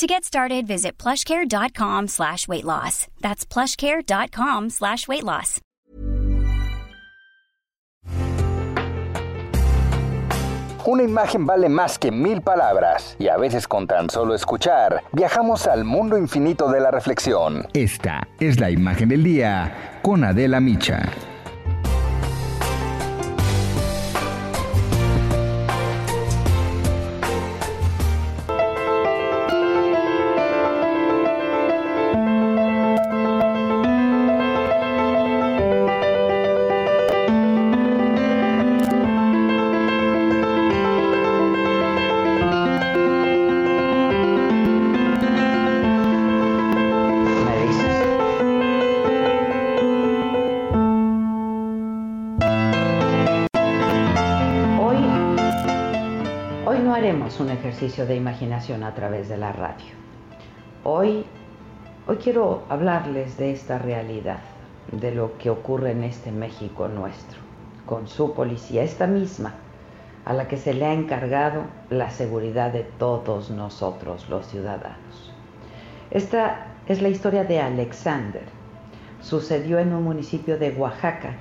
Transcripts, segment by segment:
To get started, visit plushcare.com slash weight loss. That's plushcare.com slash weight loss. Una imagen vale más que mil palabras y a veces con tan solo escuchar viajamos al mundo infinito de la reflexión. Esta es la imagen del día con Adela Micha. De imaginación a través de la radio. Hoy, hoy quiero hablarles de esta realidad, de lo que ocurre en este México nuestro, con su policía, esta misma, a la que se le ha encargado la seguridad de todos nosotros, los ciudadanos. Esta es la historia de Alexander. Sucedió en un municipio de Oaxaca,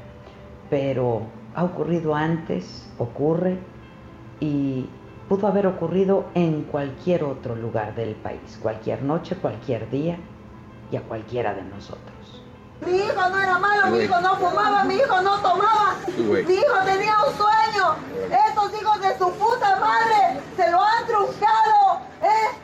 pero ha ocurrido antes, ocurre y pudo haber ocurrido en cualquier otro lugar del país, cualquier noche, cualquier día y a cualquiera de nosotros. Mi hijo no era malo, mi hijo no fumaba, mi hijo no tomaba, mi hijo tenía un sueño. Estos hijos de su puta madre se lo han truncado. ¿eh?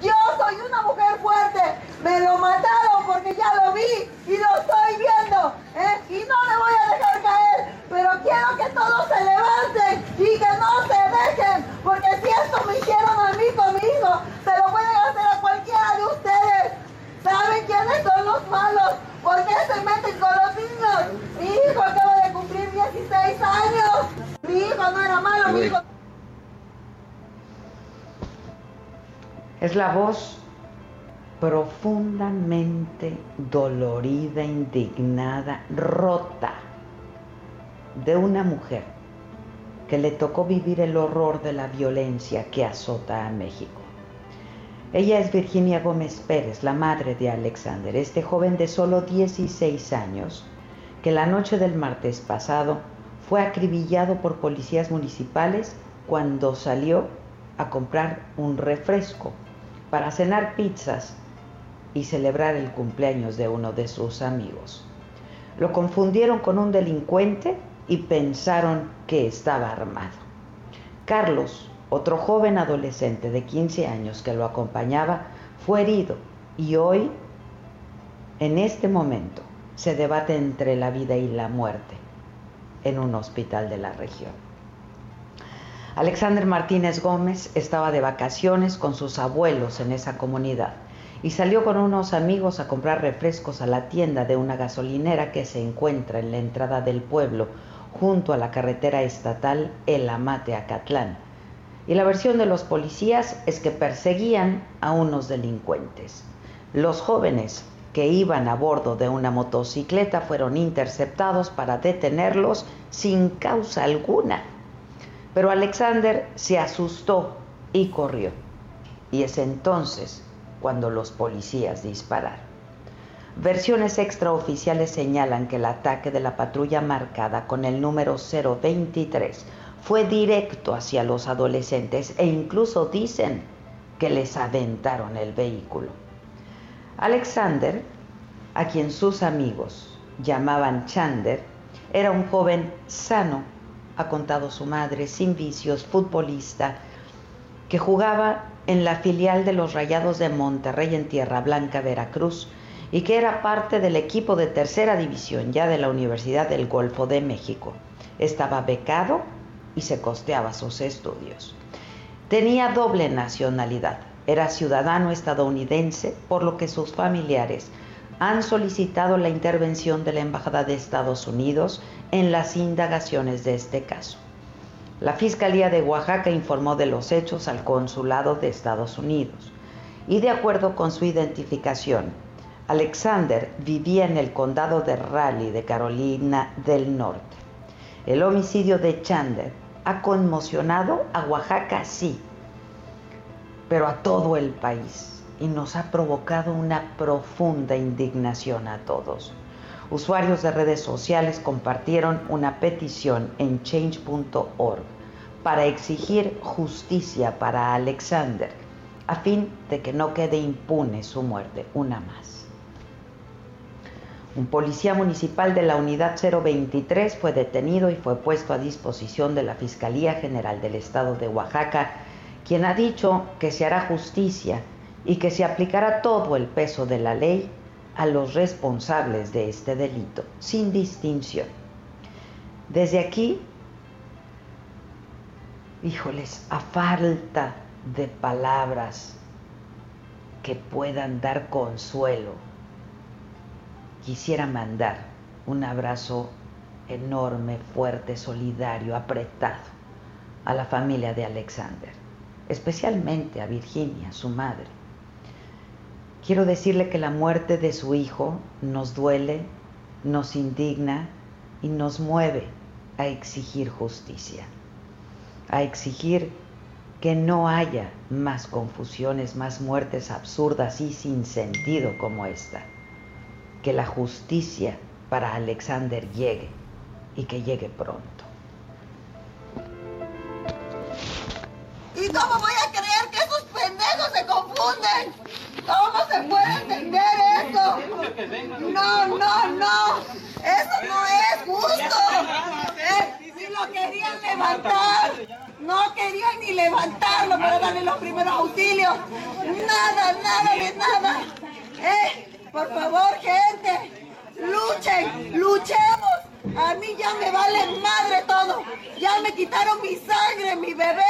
Yo soy una mujer fuerte, me lo mataron porque ya lo vi y lo estoy viendo. ¿eh? Y no me voy a dejar caer, pero quiero que todos se levanten y que no se dejen, porque si esto me hicieron a mí conmigo, se lo pueden hacer a cualquiera de ustedes. ¿Saben quiénes son los malos? ¿Por qué se meten con los niños? Mi hijo acaba de cumplir 16 años. Mi hijo Es la voz profundamente dolorida, indignada, rota de una mujer que le tocó vivir el horror de la violencia que azota a México. Ella es Virginia Gómez Pérez, la madre de Alexander, este joven de solo 16 años que la noche del martes pasado fue acribillado por policías municipales cuando salió a comprar un refresco para cenar pizzas y celebrar el cumpleaños de uno de sus amigos. Lo confundieron con un delincuente y pensaron que estaba armado. Carlos, otro joven adolescente de 15 años que lo acompañaba, fue herido y hoy, en este momento, se debate entre la vida y la muerte en un hospital de la región. Alexander Martínez Gómez estaba de vacaciones con sus abuelos en esa comunidad y salió con unos amigos a comprar refrescos a la tienda de una gasolinera que se encuentra en la entrada del pueblo junto a la carretera estatal El Amate Acatlán. Y la versión de los policías es que perseguían a unos delincuentes. Los jóvenes que iban a bordo de una motocicleta fueron interceptados para detenerlos sin causa alguna. Pero Alexander se asustó y corrió. Y es entonces cuando los policías dispararon. Versiones extraoficiales señalan que el ataque de la patrulla marcada con el número 023 fue directo hacia los adolescentes e incluso dicen que les aventaron el vehículo. Alexander, a quien sus amigos llamaban Chander, era un joven sano, ha contado su madre, sin vicios, futbolista, que jugaba en la filial de los Rayados de Monterrey en Tierra Blanca, Veracruz, y que era parte del equipo de tercera división ya de la Universidad del Golfo de México. Estaba becado y se costeaba sus estudios. Tenía doble nacionalidad, era ciudadano estadounidense, por lo que sus familiares han solicitado la intervención de la Embajada de Estados Unidos en las indagaciones de este caso. La Fiscalía de Oaxaca informó de los hechos al Consulado de Estados Unidos y de acuerdo con su identificación, Alexander vivía en el condado de Raleigh de Carolina del Norte. El homicidio de Chandler ha conmocionado a Oaxaca, sí, pero a todo el país y nos ha provocado una profunda indignación a todos. Usuarios de redes sociales compartieron una petición en change.org para exigir justicia para Alexander, a fin de que no quede impune su muerte, una más. Un policía municipal de la Unidad 023 fue detenido y fue puesto a disposición de la Fiscalía General del Estado de Oaxaca, quien ha dicho que se hará justicia y que se aplicará todo el peso de la ley a los responsables de este delito, sin distinción. Desde aquí, híjoles, a falta de palabras que puedan dar consuelo, quisiera mandar un abrazo enorme, fuerte, solidario, apretado a la familia de Alexander, especialmente a Virginia, su madre Quiero decirle que la muerte de su hijo nos duele, nos indigna y nos mueve a exigir justicia, a exigir que no haya más confusiones, más muertes absurdas y sin sentido como esta, que la justicia para Alexander llegue y que llegue pronto. Cómo voy a creer que esos pendejos se confunden? ¿Cómo se puede entender eso? No, no, no. Eso no es justo. Eh, si lo querían levantar, no querían ni levantarlo para darle los primeros auxilios. Nada, nada de nada. Eh, por favor, gente, luchen, luchemos. A mí ya me vale madre todo. Ya me quitaron mi sangre, mi bebé.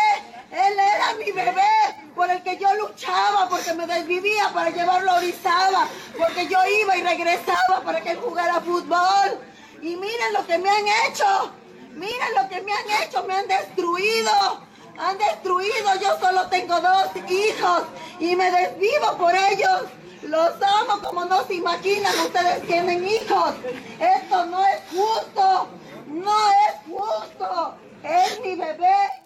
Él era mi bebé por el que yo luchaba, porque me desvivía para llevarlo a Orizaba, porque yo iba y regresaba para que él jugara fútbol. Y miren lo que me han hecho, miren lo que me han hecho, me han destruido, han destruido, yo solo tengo dos hijos y me desvivo por ellos. Los amo como no se imaginan, ustedes tienen hijos. Esto no es justo, no es justo, es mi bebé.